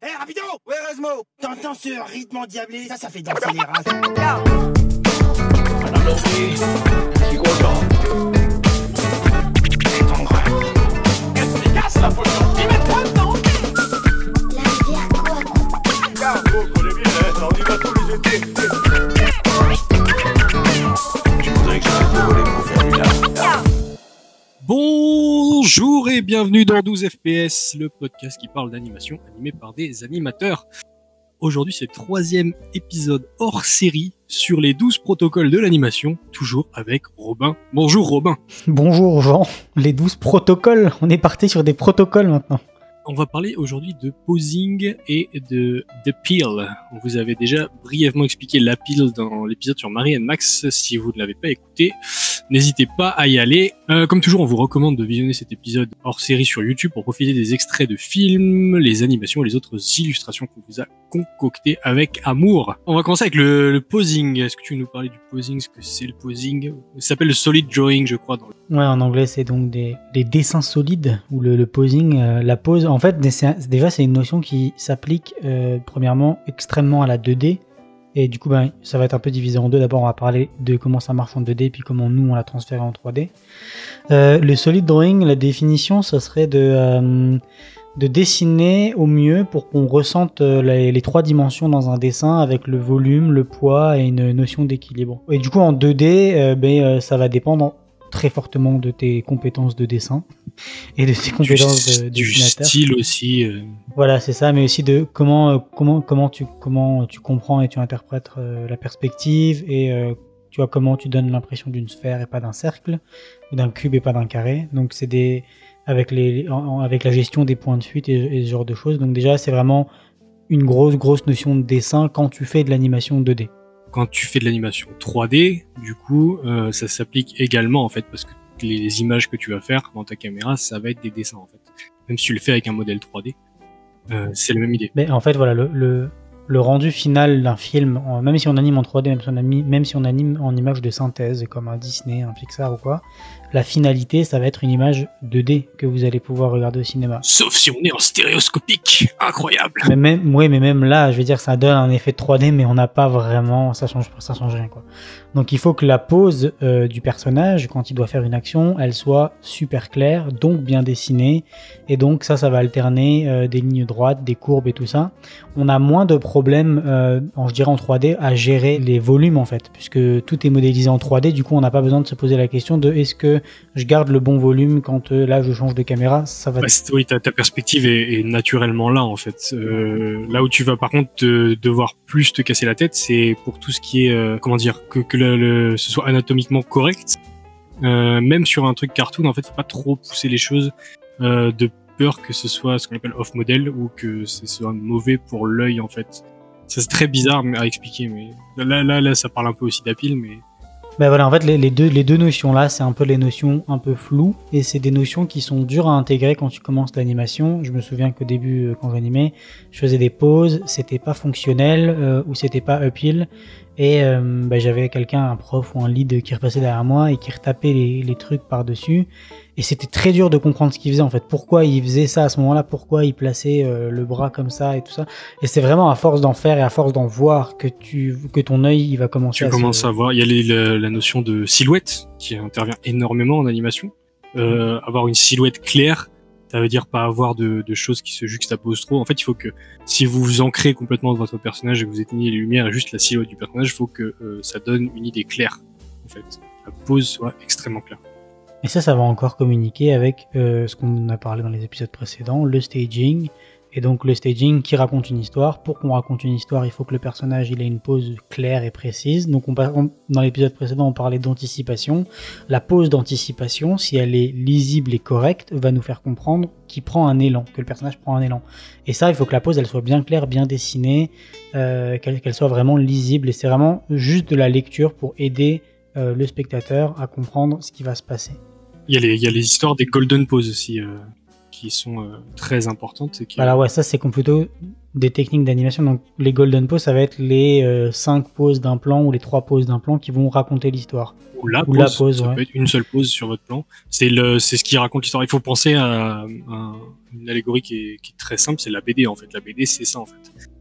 Hey, rapido Ouais, Erasmo T'entends ce rythme endiablé Ça, ça fait danser les races. Je voudrais que lard. Bonjour et bienvenue dans 12 FPS, le podcast qui parle d'animation animé par des animateurs. Aujourd'hui, c'est le troisième épisode hors série sur les 12 protocoles de l'animation, toujours avec Robin. Bonjour Robin. Bonjour Jean, les 12 protocoles, on est parti sur des protocoles maintenant. On va parler aujourd'hui de posing et de, de peel. On vous avait déjà brièvement expliqué la peel dans l'épisode sur Marie and Max. Si vous ne l'avez pas écouté, n'hésitez pas à y aller. Euh, comme toujours, on vous recommande de visionner cet épisode hors série sur YouTube pour profiter des extraits de films, les animations et les autres illustrations qu'on vous a concoctées avec amour. On va commencer avec le, le posing. Est-ce que tu veux nous parler du posing? Ce que c'est le posing? Ça s'appelle le solid drawing, je crois. Ouais, en anglais, c'est donc des, des dessins solides ou le, le posing, euh, la pose. Fait, c'est- déjà, c'est une notion qui s'applique euh, premièrement extrêmement à la 2D. Et du coup, ben, ça va être un peu divisé en deux. D'abord, on va parler de comment ça marche en 2D, puis comment nous, on l'a transféré en 3D. Euh, le solid drawing, la définition, ce serait de, euh, de dessiner au mieux pour qu'on ressente les, trois dimensions dans un dessin avec le volume, le poids et une notion d'équilibre. Et du coup, en 2D, euh, ben, ça va dépendre très fortement de tes compétences de dessin et de tes compétences de, de du dessinateur. style aussi. euh, Voilà, c'est ça, mais aussi de comment euh, comment comment tu comment tu comprends et tu interprètes euh, la perspective et tu vois comment tu donnes l'impression d'une sphère et pas d'un cercle ou d'un cube et pas d'un carré. Donc c'est des avec les avec la gestion des points de fuite et, et ce genre de choses. Donc déjà c'est vraiment une grosse grosse notion de dessin quand tu fais de l'animation 2D. Quand tu fais de l'animation 3D, du coup, euh, ça s'applique également en fait parce que les, images que tu vas faire dans ta caméra, ça va être des dessins en fait. Même si tu le fais avec un modèle 3D, euh, c'est la même idée. Mais en fait, voilà, le, le rendu final d'un film, même si on anime en 3D, même si on, ami- même si on anime en image de synthèse, comme un Disney, un Pixar ou quoi, la finalité, ça va être une image 2D que vous allez pouvoir regarder au cinéma. Sauf si on est en stéréoscopique, incroyable. Mais même, ouais, mais même là, je veux dire, ça donne un effet de 3D, mais on n'a pas vraiment, ça change, ça change rien, quoi. Donc il faut que la pose euh, du personnage, quand il doit faire une action, elle soit super claire, donc bien dessinée, et donc ça, ça va alterner euh, des lignes droites, des courbes et tout ça. On a moins de problèmes, euh, en, je dirais en 3D, à gérer les volumes en fait, puisque tout est modélisé en 3D. Du coup, on n'a pas besoin de se poser la question de est-ce que je garde le bon volume quand là je change de caméra, ça va. Bah, oui, ta, ta perspective est, est naturellement là en fait. Là où tu vas par contre te- devoir plus te casser la tête, c'est pour tout ce qui est comment dire que, que le, ce soit anatomiquement correct. Euh, même sur un truc cartoon, en fait, faut pas trop pousser les choses euh, de peur que ce soit ce qu'on appelle off model ou que ce soit mauvais pour l'œil en fait. Ça c'est très bizarre à expliquer, mais là là là ça parle un peu aussi d'apile, mais Ben voilà, en fait, les, les deux, les deux notions là, c'est un peu les notions un peu floues et c'est des notions qui sont dures à intégrer quand tu commences l'animation. Je me souviens qu'au début, euh, quand j'animais, je faisais des pauses, c'était pas fonctionnel euh, ou c'était pas uphill et euh, ben, j'avais quelqu'un, un prof ou un lead qui repassait derrière moi et qui retapait les, les trucs par dessus et c'était très dur de comprendre ce qu'il faisait en fait. Pourquoi il faisait ça à ce moment-là? Pourquoi il plaçait euh, le bras comme ça et tout ça? Et c'est vraiment à force d'en faire et à force d'en voir que tu que ton œil il va commencer tu à se- commences à voir. Il y a les- la, la notion de silhouette qui intervient énormément en animation. Euh, avoir une silhouette claire, ça veut dire pas avoir de, choses qui se juxtaposent trop. En fait, il faut que si vous vous ancrez complètement dans votre personnage et que vous éteignez les lumières et juste la silhouette du personnage, il faut que euh, ça donne une idée claire. En fait, la pose soit extrêmement claire. Et ça, ça va encore communiquer avec euh, ce qu'on a parlé dans les épisodes précédents, le staging. Et donc le staging qui raconte une histoire. Pour qu'on raconte une histoire, il faut que le personnage ait une pose claire et précise. Donc dans l'épisode précédent, on parlait d'anticipation. La pose d'anticipation, si elle est lisible et correcte, va nous faire comprendre qu'il prend un élan, que le personnage prend un élan. Et ça, il faut que la pose elle soit bien claire, bien dessinée, euh, qu'elle soit vraiment lisible. Et c'est vraiment juste de la lecture pour aider euh, le spectateur à comprendre ce qui va se passer. Il y a les, histoires des golden poses aussi euh, qui sont euh, très importantes. Et qui, Voilà, ouais, ça c'est plutôt des techniques d'animation. Donc les golden poses, ça va être les 5 poses d'un plan ou les 3 poses d'un plan qui vont raconter l'histoire. Ou la Ou pause, la pause, ça ouais. peut être une seule pause sur votre plan. C'est le, c'est ce qui raconte l'histoire. Il faut penser à, à une allégorie qui est, qui est très simple, c'est la BD en fait. La BD, c'est ça en fait.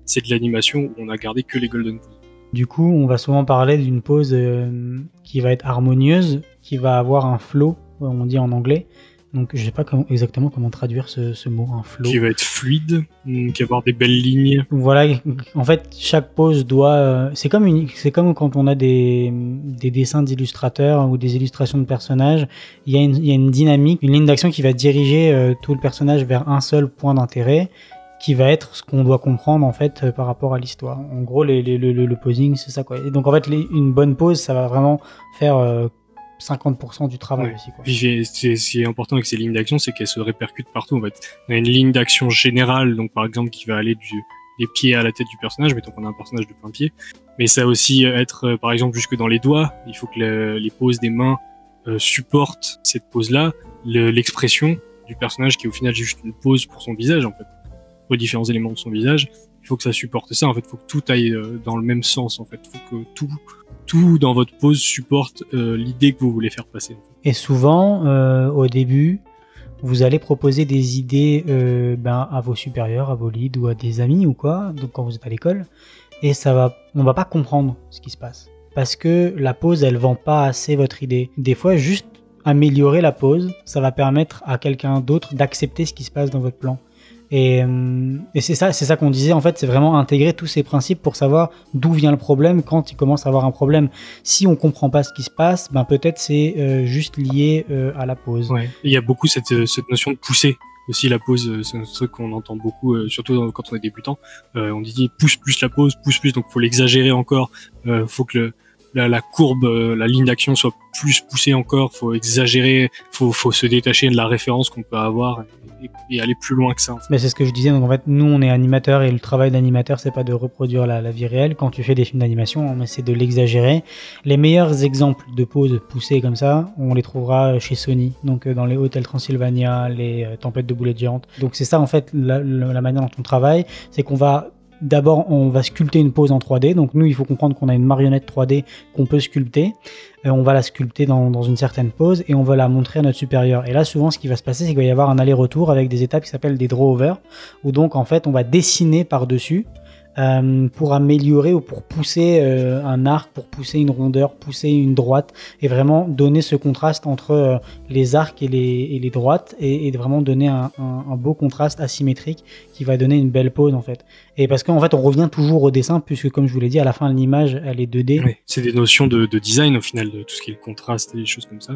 C'est de l'animation où on a gardé que les golden poses. Du coup, on va souvent parler d'une pose euh, qui va être harmonieuse, qui va avoir un flow, on dit en anglais. Donc je sais pas comment- exactement comment traduire ce, ce mot, un flow. Qui va être fluide, hum, qui va avoir des belles lignes. Voilà, en fait, chaque pose doit. euh, c'est comme une, c'est comme quand on a des, des dessins d'illustrateurs ou des illustrations de personnages. Il y a une, il y a une dynamique, une ligne d'action qui va diriger euh, tout le personnage vers un seul point d'intérêt, qui va être ce qu'on doit comprendre en fait euh, par rapport à l'histoire. En gros, les, les- le, le- le posing, c'est ça quoi. Et donc en fait, les- une bonne pose, ça va vraiment faire euh, 50% du travail Ouais. aussi quoi. Puis ce qui est important avec ces lignes d'action, c'est qu'elles se répercutent partout en fait. On a une ligne d'action générale, donc par exemple qui va aller du, des pieds à la tête du personnage, mettons qu'on a un personnage de plein pied. Mais ça va aussi être, euh, par exemple, jusque dans les doigts. Il faut que le- les poses des mains euh, supportent cette pose-là, le- l'expression du personnage qui est au final juste une pose pour son visage en fait, pour les différents éléments de son visage. Il faut que ça supporte ça. En fait, il faut que tout aille euh, dans le même sens. En fait, il faut que tout, tout dans votre pose supporte euh, l'idée que vous voulez faire passer. Et souvent, euh, au début, vous allez proposer des idées ben, à vos supérieurs, à vos leads ou à des amis ou quoi, donc quand vous êtes à l'école, et ça va, on va pas comprendre ce qui se passe. Parce que la pause, elle vend pas assez votre idée. Des fois, juste améliorer la pause, ça va permettre à quelqu'un d'autre d'accepter ce qui se passe dans votre plan. Et, euh, et c'est ça, c'est ça qu'on disait en fait, c'est vraiment intégrer tous ces principes pour savoir d'où vient le problème quand il commence à avoir un problème. Si on comprend pas ce qui se passe, ben peut-être c'est euh, juste lié euh, à la pause. Il y a beaucoup cette, notion de pousser. Aussi la pause, c'est un truc qu'on entend beaucoup, surtout quand on est débutant. On dit pousse plus la pause, pousse plus, donc faut l'exagérer encore. Faut que le, la, courbe, euh, la ligne d'action soit plus poussée encore. Faut exagérer, faut, faut se détacher de la référence qu'on peut avoir et, aller plus loin que ça. Mais c'est ce que je disais, donc en fait, nous on est animateur et le travail d'animateur c'est pas de reproduire la, vie réelle. Quand tu fais des films d'animation, on essaie de l'exagérer. Les meilleurs exemples de pauses poussées comme ça, on les trouvera chez Sony, donc euh, dans les hôtels Transylvania, les euh, tempêtes de boulettes géantes. Donc c'est ça en fait la- la manière dont on travaille, c'est qu'on va D'abord, on va sculpter une pose en 3D. Donc nous, il faut comprendre qu'on a une marionnette 3D qu'on peut sculpter. Euh, on va la sculpter dans, une certaine pose et on va la montrer à notre supérieur. Et là, souvent, ce qui va se passer, c'est qu'il va y avoir un aller-retour avec des étapes qui s'appellent des draw-over, où donc, en fait, on va dessiner par-dessus euh, pour améliorer ou pour pousser euh, un arc, pour pousser une rondeur, pousser une droite, et vraiment donner ce contraste entre euh, les arcs et les, droites, et, vraiment donner un, beau contraste asymétrique qui va donner une belle pose en fait. Et parce qu'en fait, on revient toujours au dessin, puisque comme je vous l'ai dit, à la fin, l'image, elle est 2D. Ouais. C'est des notions de, de design au final, de tout ce qui est le contraste et des choses comme ça.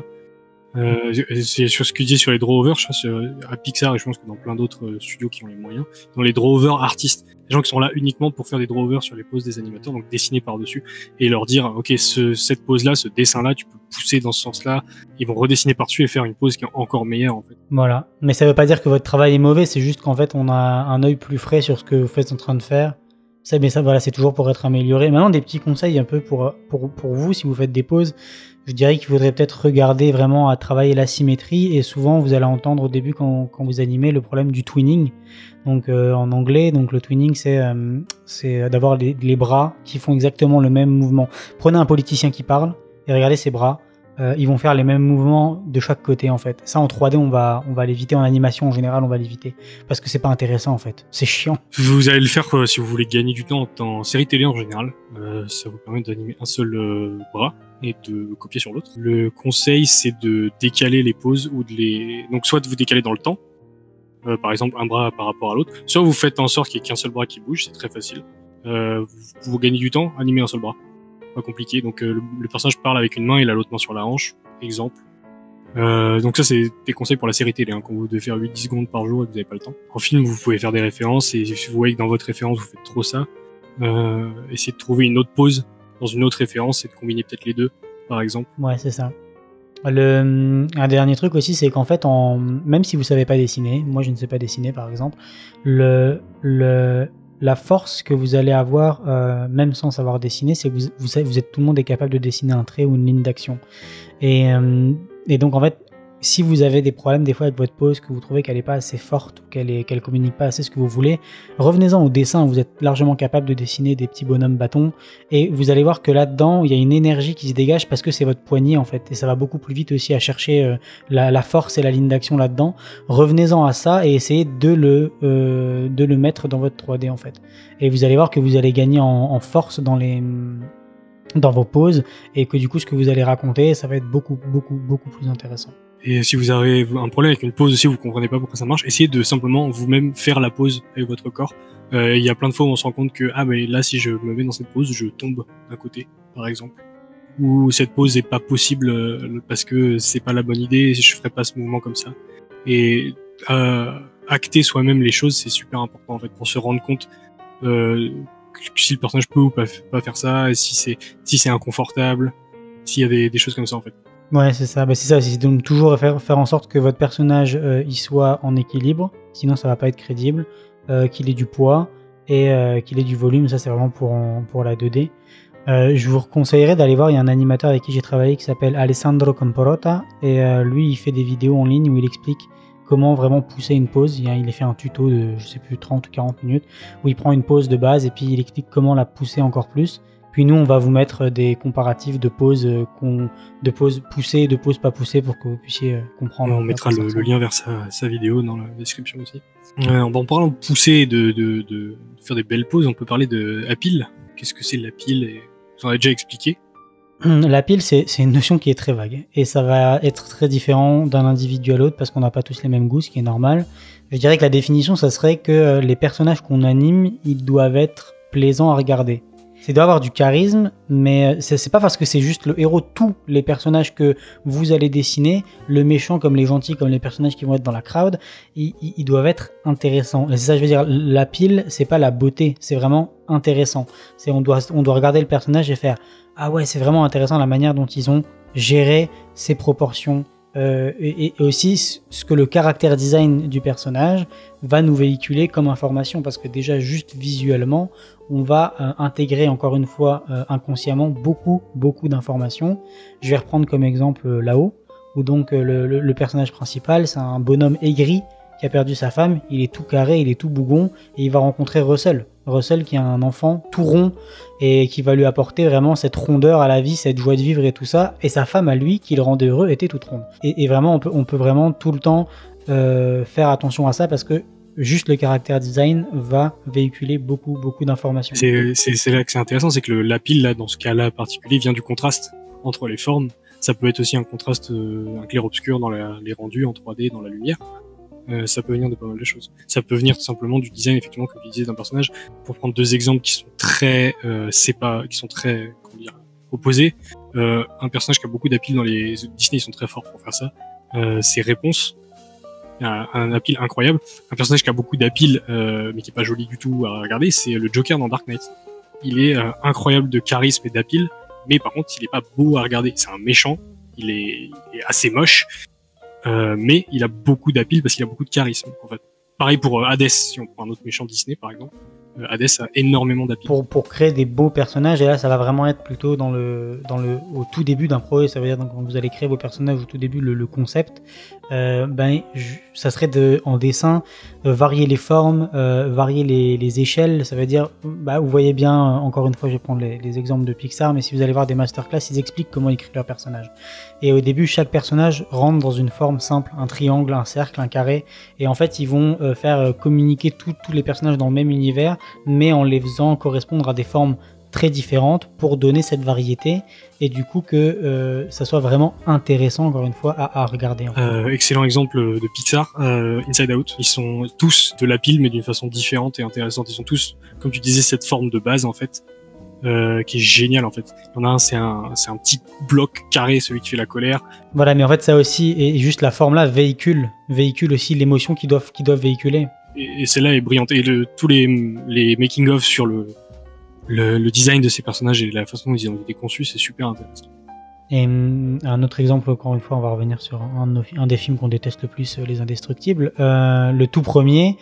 Euh, c'est sur ce que tu disais sur les draw-over, je pense euh, à Pixar et je pense que dans plein d'autres euh, studios qui ont les moyens, dans les draw-over artistes, des gens qui sont là uniquement pour faire des draw-over sur les poses des animateurs, donc dessiner par-dessus et leur dire, ok, ce, cette pose-là, ce dessin-là, tu peux pousser dans ce sens-là, ils vont redessiner par-dessus et faire une pose qui est encore meilleure en fait. Voilà. Mais ça veut pas dire que votre travail est mauvais, c'est juste qu'en fait, on a un œil plus frais sur ce que vous êtes en train de faire. Ça, mais ça, voilà, c'est toujours pour être amélioré. Maintenant, des petits conseils un peu pour, pour, pour vous, si vous faites des pauses. Je dirais qu'il faudrait peut-être regarder vraiment à travailler la symétrie. Et souvent, vous allez entendre au début, quand, quand vous animez, le problème du twinning. Donc, euh, en anglais, donc le twinning, c'est euh, c'est d'avoir les, les bras qui font exactement le même mouvement. Prenez un politicien qui parle et regardez ses bras. Euh, ils vont faire les mêmes mouvements de chaque côté en fait. Ça en 3D on va on va l'éviter en animation en général on va l'éviter parce que c'est pas intéressant en fait. C'est chiant. Vous allez le faire si vous voulez gagner du temps en série télé en général. Euh, ça vous permet d'animer un seul euh, bras et de copier sur l'autre. Le conseil, c'est de décaler les poses ou de les. Donc, soit de vous décaler dans le temps, par exemple un bras par rapport à l'autre, soit vous faites en sorte qu'il n'y ait qu'un seul bras qui bouge, c'est très facile. Vous, vous gagnez du temps, animez un seul bras. Pas compliqué. Donc, euh, le, personnage parle avec une main, il a l'autre main sur la hanche, exemple. Euh, donc ça c'est des conseils pour la série télé, hein, quand vous devez faire 8-10 secondes par jour et que vous n'avez pas le temps. En film vous pouvez faire des références et si vous voyez que dans votre référence vous faites trop ça, euh, essayez de trouver une autre pause dans une autre référence et de combiner peut-être les deux par exemple. Ouais c'est ça. Le, un dernier truc aussi c'est qu'en fait en, même si vous savez pas dessiner, moi je ne sais pas dessiner par exemple, le, le, la force que vous allez avoir euh, même sans savoir dessiner c'est que vous, vous, savez, vous êtes tout le monde est capable de dessiner un trait ou une ligne d'action. Et, euh, et donc en fait si vous avez des problèmes des fois avec votre pose, que vous trouvez qu'elle n'est pas assez forte ou qu'elle qu'elle communique pas assez ce que vous voulez, revenez-en au dessin. Vous êtes largement capable de dessiner des petits bonhommes bâtons et vous allez voir que là-dedans il y a une énergie qui se dégage parce que c'est votre poignet en fait et ça va beaucoup plus vite aussi à chercher euh, la, force et la ligne d'action là-dedans. Revenez-en à ça et essayez de le euh, mettre dans votre 3D en fait. Et vous allez voir que vous allez gagner en force dans les dans vos poses et que du coup ce que vous allez raconter ça va être beaucoup beaucoup beaucoup plus intéressant. Et si vous avez un problème avec une pause aussi, vous comprenez pas pourquoi ça marche, essayez de simplement vous-même faire la pause avec votre corps. Euh, Il y a plein de fois où on se rend compte que ah ben là si je me mets dans cette pose, je tombe d'un côté, par exemple, ou cette pose est pas possible euh, parce que c'est pas la bonne idée, je ferai pas ce mouvement comme ça. Et euh, acter soi-même les choses, c'est super important en fait pour se rendre compte euh, si le personnage peut ou pas, faire ça, et si c'est si c'est inconfortable, s'il y a des, choses comme ça en fait. Ouais, c'est ça. Bah, c'est ça. Donc toujours faire, faire en sorte que votre personnage euh, il soit en équilibre. Sinon, ça va pas être crédible. Euh, qu'il ait du poids et euh, qu'il ait du volume. Ça, c'est vraiment pour, pour la 2D. Euh, je vous conseillerais d'aller voir. Il y a un animateur avec qui j'ai travaillé qui s'appelle Alessandro Camporota. Et lui, il fait des vidéos en ligne où il explique comment vraiment pousser une pause. Il, a, il a fait un tuto de, je sais plus, 30 ou 40 minutes où il prend une pause de base et puis il explique comment la pousser encore plus. Puis nous, on va vous mettre des comparatifs de pauses euh, qu'on de pauses poussées et de pauses pas poussées pour que vous puissiez euh, comprendre. on mettra le, le lien vers sa, sa vidéo dans la description aussi. Euh, en parlant de pousser et de, de, de faire des belles pauses, on peut parler de Apil. Qu'est-ce que c'est l'Apil et... Vous en avez déjà expliqué. La pile, c'est c'est une notion qui est très vague. Et ça va être très différent d'un individu à l'autre parce qu'on n'a pas tous les mêmes goûts, ce qui est normal. Je dirais que la définition, ça serait que euh, les personnages qu'on anime, ils doivent être plaisants à regarder. C'est doit avoir du charisme, mais euh, c'est pas parce que c'est juste le héros, tous les personnages que vous allez dessiner, le méchant comme les gentils, comme les personnages qui vont être dans la crowd, ils, doivent être intéressants. C'est ça, je veux dire, la pile, c'est pas la beauté, c'est vraiment intéressant. C'est on doit, on doit regarder le personnage et faire ah ouais, c'est vraiment intéressant la manière dont ils ont géré ses proportions. Euh, et, et aussi ce- que le caractère design du personnage va nous véhiculer comme information parce que déjà juste visuellement on va euh, intégrer encore une fois euh, inconsciemment beaucoup beaucoup d'informations. Je vais reprendre comme exemple euh, là-haut où donc euh, le, le- le personnage principal c'est un bonhomme aigri qui a perdu sa femme. Il est tout carré il est tout bougon et il va rencontrer Russell Russell qui a un enfant tout rond et qui va lui apporter vraiment cette rondeur à la vie, cette joie de vivre et tout ça. Et sa femme à lui, qui le rendait heureux, était toute ronde. Et, vraiment, on peut, vraiment tout le temps euh, faire attention à ça parce que juste le caractère design va véhiculer beaucoup, beaucoup d'informations. C'est là que c'est intéressant, c'est que la pile, là, dans ce cas-là particulier, vient du contraste entre les formes. Ça peut être aussi un contraste, euh, un clair-obscur dans les rendus en 3D, dans la lumière. Euh, ça peut venir de pas mal de choses. Ça peut venir tout simplement du design, effectivement, comme tu disais, d'un personnage. Pour prendre deux exemples qui sont très, euh, c'est pas, qui sont très, comment dire, opposés. Euh, un personnage qui a beaucoup d'appeals dans les Disney, ils sont très forts pour faire ça. Euh, c'est Réponse. Un, un appeal incroyable. Un personnage qui a beaucoup d'appeals, euh, mais qui est pas joli du tout à regarder, c'est le Joker dans Dark Knight. Il est incroyable de charisme et d'appeal, mais par contre, il est pas beau à regarder. C'est un méchant. Il est, il est assez moche. Euh, mais il a beaucoup d'appeal parce qu'il a beaucoup de charisme en fait. Pareil pour euh, Hades, si on prend un autre méchant Disney par exemple. Euh, Hades a énormément d'appeal. pour, créer des beaux personnages. Et là, ça va vraiment être plutôt dans le, dans le, au tout début d'un projet. Ça veut dire quand vous allez créer vos personnages au tout début, le, concept. Euh, ben, ça serait de, en dessin, euh, varier les formes, varier les, les échelles. Ça veut dire, bah, vous voyez bien, encore une fois, je vais prendre les, les exemples de Pixar, mais si vous allez voir des masterclass, ils expliquent comment ils créent leurs personnages. Et au début, chaque personnage rentre dans une forme simple, un triangle, un cercle, un carré. Et en fait, ils vont faire communiquer tous les personnages dans le même univers, mais en les faisant correspondre à des formes très différentes pour donner cette variété et du coup que euh, ça soit vraiment intéressant encore une fois à, à regarder. en fait. Euh, excellent exemple de Pixar, euh, Inside Out. Ils sont tous de la pile, mais d'une façon différente et intéressante. Ils sont tous, comme tu disais, cette forme de base en fait, qui est géniale en fait. Il y en a un, c'est un, c'est un petit bloc carré, celui qui fait la colère. Voilà, mais en fait ça aussi et juste la forme là véhicule véhicule aussi l'émotion qu'ils doivent qu'ils doivent véhiculer. Et, celle-là est brillante. Et tous les, les making of sur le, le, design de ces personnages et la façon dont ils ont été conçus, c'est super intéressant. Et hum, un autre exemple, encore une fois, on va revenir sur un, des films qu'on déteste le plus, euh, Les Indestructibles. Euh, le tout premier,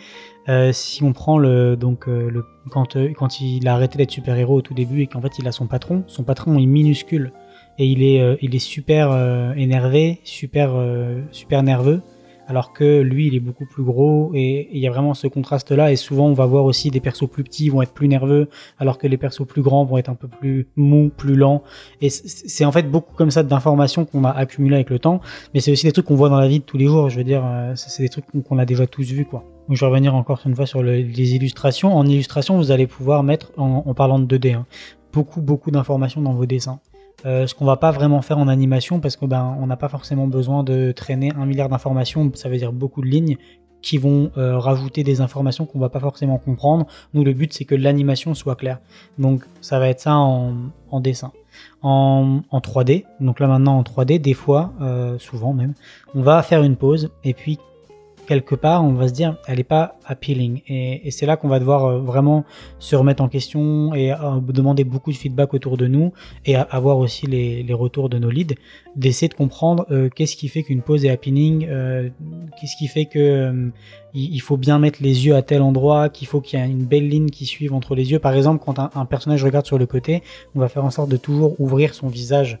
euh, si on prend donc euh, le quand euh, quand il a arrêté d'être super héros au tout début et qu'en fait il a son patron, son patron est minuscule. et il est, euh, il est super euh, énervé, super, euh, super nerveux, alors que lui, il est beaucoup plus gros et il y a vraiment ce contraste-là. Et souvent, on va voir aussi des persos plus petits vont être plus nerveux, alors que les persos plus grands vont être un peu plus mous, plus lents. Et c'est en fait beaucoup comme ça d'informations qu'on a accumulées avec le temps, mais c'est aussi des trucs qu'on voit dans la vie de tous les jours. Je veux dire, euh, c'est des trucs qu'on- a déjà tous vus, quoi. Donc, je vais revenir encore une fois sur le- les illustrations. En illustration, vous allez pouvoir mettre, en, en parlant de 2D, hein, beaucoup, beaucoup d'informations dans vos dessins. Euh, ce qu'on va pas vraiment faire en animation parce que ben on n'a pas forcément besoin de traîner un milliard d'informations, ça veut dire beaucoup de lignes qui vont euh, rajouter des informations qu'on va pas forcément comprendre. Nous le but c'est que l'animation soit claire. Donc ça va être ça en, dessin. En, en 3D, donc là maintenant en 3D, des fois, euh, souvent même, on va faire une pause et puis quelque part, on va se dire, elle n'est pas appealing. Et, et c'est là qu'on va devoir euh, vraiment se remettre en question et euh, demander beaucoup de feedback autour de nous et avoir aussi les, retours de nos leads, d'essayer de comprendre euh, qu'est-ce qui fait qu'une pause est appealing, euh, qu'est-ce qui fait que il, faut bien mettre les yeux à tel endroit, qu'il faut qu'il y ait une belle ligne qui suive entre les yeux. Par exemple, quand un, personnage regarde sur le côté, on va faire en sorte de toujours ouvrir son visage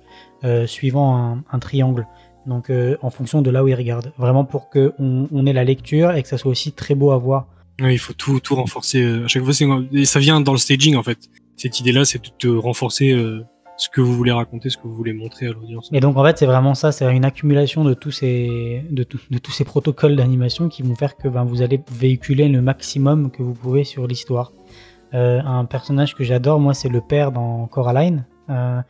suivant un triangle. Donc euh, en fonction de là où il regarde. Vraiment pour que on, ait la lecture et que ça soit aussi très beau à voir. Ouais, il faut tout, tout renforcer. euh, À chaque fois, et ça vient dans le staging en fait. Cette idée-là, c'est de de renforcer euh, ce que vous voulez raconter, ce que vous voulez montrer à l'audience. Et donc en fait c'est vraiment ça, c'est une accumulation de tous ces, de, tout- de tous ces protocoles d'animation qui vont faire que ben, vous allez véhiculer le maximum que vous pouvez sur l'histoire. Euh, un personnage que j'adore, moi, c'est le père dans Coraline. Euh,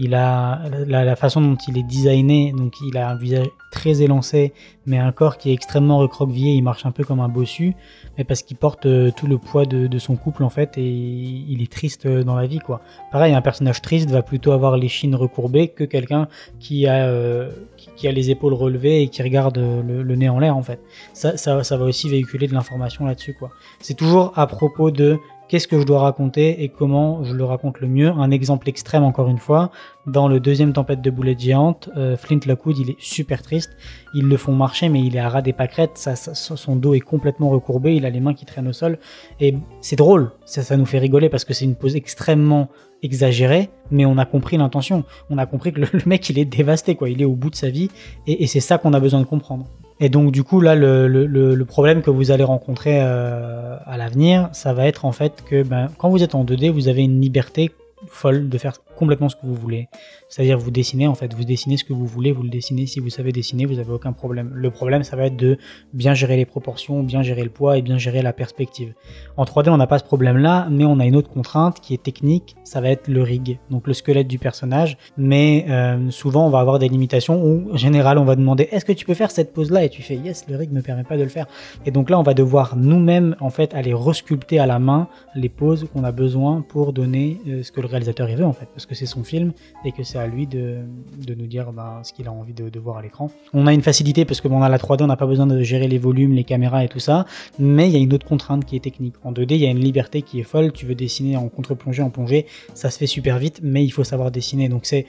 il a la, façon dont il est designé, donc il a un visage très élancé, mais un corps qui est extrêmement recroquevillé. Il marche un peu comme un bossu, mais parce qu'il porte euh, tout le poids de, son couple en fait, et il est triste euh, dans la vie quoi. Pareil, un personnage triste va plutôt avoir les chines recourbées que quelqu'un qui a qui, a les épaules relevées et qui regarde le, le nez en l'air en fait. Ça, ça, ça va aussi véhiculer de l'information là-dessus quoi. C'est toujours à propos de qu'est-ce que je dois raconter et comment je le raconte le mieux? Un exemple extrême encore une fois, dans le deuxième tempête de boulettes géantes, euh, Flint Lockwood il est super triste. Ils le font marcher mais il est à ras des pâquerettes, son dos est complètement recourbé, il a les mains qui traînent au sol et c'est drôle, ça, nous fait rigoler parce que c'est une pose extrêmement exagérée, mais on a compris l'intention. On a compris que le, mec il est dévasté il est au bout de sa vie et c'est ça qu'on a besoin de comprendre. Et donc du coup là le, le, le- problème que vous allez rencontrer euh, à l'avenir, ça va être en fait que ben, quand vous êtes en 2D, vous avez une liberté folle de faire complètement ce que vous voulez. C'est-à-dire vous dessinez en fait, vous dessinez ce que vous voulez, vous le dessinez. Si vous savez dessiner, vous avez aucun problème. Le problème, ça va être de bien gérer les proportions, bien gérer le poids et bien gérer la perspective. En 3D, on n'a pas ce problème-là, mais on a une autre contrainte qui est technique, ça va être le rig, donc le squelette du personnage. Mais euh, souvent, on va avoir des limitations où, en général, on va demander est-ce que tu peux faire cette pose-là? Et tu fais yes, le rig me permet pas de le faire. Et donc là, on va devoir nous-mêmes, en fait, aller resculpter à la main les poses qu'on a besoin pour donner euh, ce que le réalisateur veut, en fait, que c'est son film et que c'est à lui de, de nous dire ben, ce qu'il a envie de, voir à l'écran. On a une facilité parce que bon, on a la 3D, on n'a pas besoin de gérer les volumes, les caméras et tout ça, mais il y a une autre contrainte qui est technique. En 2D, il y a une liberté qui est folle. Tu veux dessiner en contre-plongée, en plongée, ça se fait super vite, mais il faut savoir dessiner. Donc c'est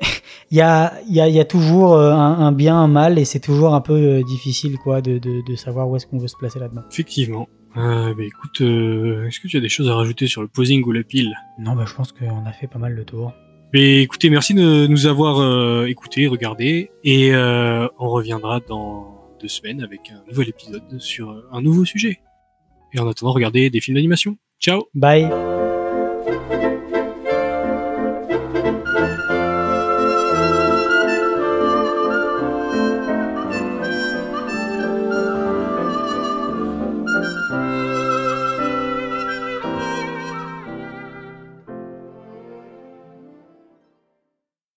il y a, y, a, y a toujours euh, un, un bien, un mal, et c'est toujours un peu euh, difficile quoi de, de, de savoir où est-ce qu'on veut se placer là-dedans. Effectivement. Euh, bah, écoute, euh, est-ce que tu as des choses à rajouter sur le posing ou la pile? Non, bah, je pense qu'on a fait pas mal le tour. Mais écoutez, merci de nous avoir euh, écoutés, regardés, et euh, on reviendra dans deux semaines avec un nouvel épisode sur un nouveau sujet. Et en attendant, regardez des films d'animation. Ciao Bye